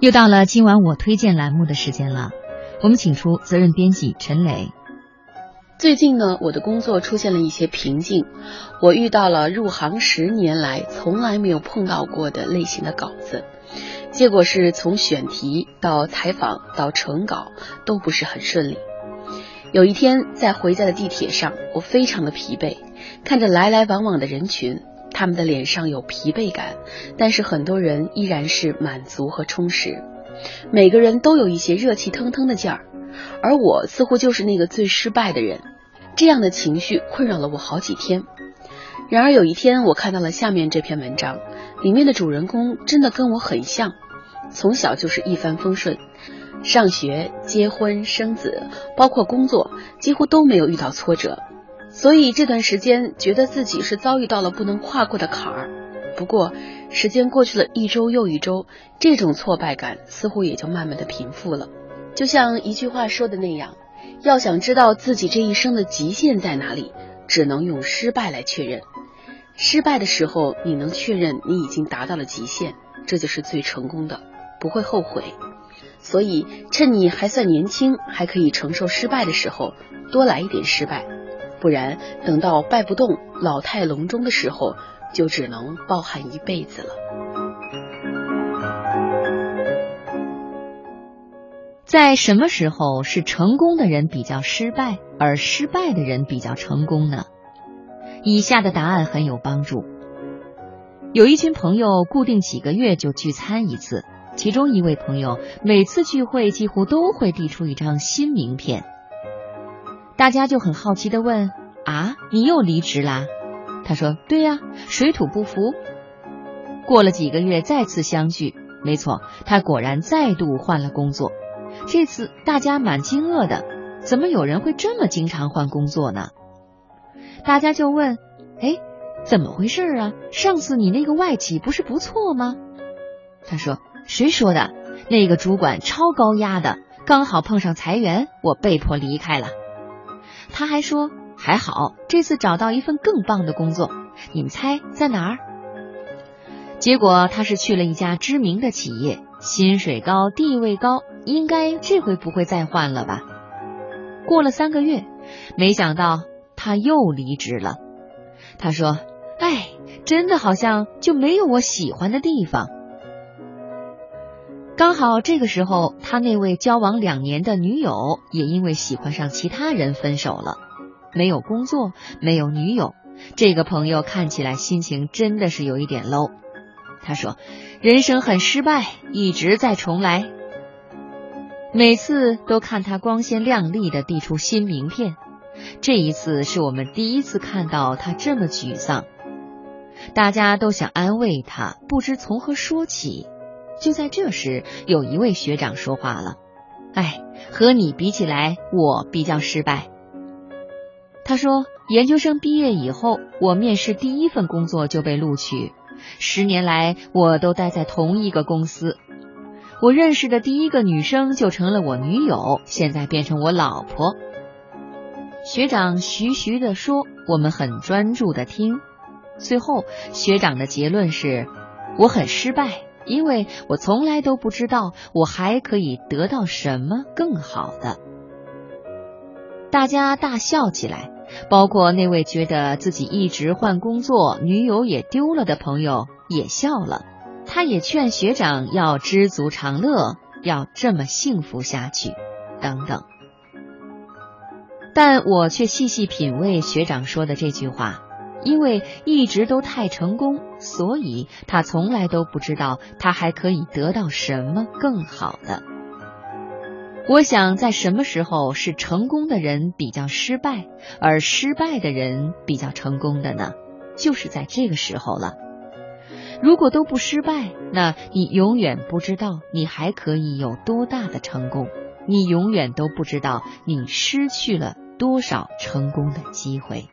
又到了今晚我推荐栏目的时间了，我们请出责任编辑陈雷。最近呢，我的工作出现了一些瓶颈，我遇到了入行十年来从来没有碰到过的类型的稿子，结果是从选题到采访到成稿都不是很顺利。有一天在回家的地铁上，我非常的疲惫，看着来来往往的人群。他们的脸上有疲惫感，但是很多人依然是满足和充实。每个人都有一些热气腾腾的劲儿，而我似乎就是那个最失败的人。这样的情绪困扰了我好几天。然而有一天，我看到了下面这篇文章，里面的主人公真的跟我很像，从小就是一帆风顺，上学、结婚、生子，包括工作，几乎都没有遇到挫折。所以这段时间觉得自己是遭遇到了不能跨过的坎儿，不过时间过去了一周又一周，这种挫败感似乎也就慢慢的平复了。就像一句话说的那样，要想知道自己这一生的极限在哪里，只能用失败来确认。失败的时候，你能确认你已经达到了极限，这就是最成功的，不会后悔。所以趁你还算年轻，还可以承受失败的时候，多来一点失败。不然，等到败不动、老态龙钟的时候，就只能抱憾一辈子了。在什么时候是成功的人比较失败，而失败的人比较成功呢？以下的答案很有帮助。有一群朋友固定几个月就聚餐一次，其中一位朋友每次聚会几乎都会递出一张新名片。大家就很好奇的问：“啊，你又离职啦？”他说：“对呀，水土不服。”过了几个月再次相聚，没错，他果然再度换了工作。这次大家蛮惊愕的，怎么有人会这么经常换工作呢？大家就问：“哎，怎么回事啊？上次你那个外企不是不错吗？”他说：“谁说的？那个主管超高压的，刚好碰上裁员，我被迫离开了。”他还说还好，这次找到一份更棒的工作。你们猜在哪儿？结果他是去了一家知名的企业，薪水高，地位高，应该这回不会再换了吧？过了三个月，没想到他又离职了。他说：“哎，真的好像就没有我喜欢的地方。”刚好这个时候，他那位交往两年的女友也因为喜欢上其他人分手了，没有工作，没有女友，这个朋友看起来心情真的是有一点 low。他说：“人生很失败，一直在重来。”每次都看他光鲜亮丽的递出新名片，这一次是我们第一次看到他这么沮丧。大家都想安慰他，不知从何说起。就在这时，有一位学长说话了：“哎，和你比起来，我比较失败。”他说：“研究生毕业以后，我面试第一份工作就被录取。十年来，我都待在同一个公司。我认识的第一个女生就成了我女友，现在变成我老婆。”学长徐徐的说，我们很专注的听。最后，学长的结论是：“我很失败。”因为我从来都不知道我还可以得到什么更好的，大家大笑起来，包括那位觉得自己一直换工作、女友也丢了的朋友也笑了。他也劝学长要知足常乐，要这么幸福下去，等等。但我却细细品味学长说的这句话。因为一直都太成功，所以他从来都不知道他还可以得到什么更好的。我想，在什么时候是成功的人比较失败，而失败的人比较成功的呢？就是在这个时候了。如果都不失败，那你永远不知道你还可以有多大的成功，你永远都不知道你失去了多少成功的机会。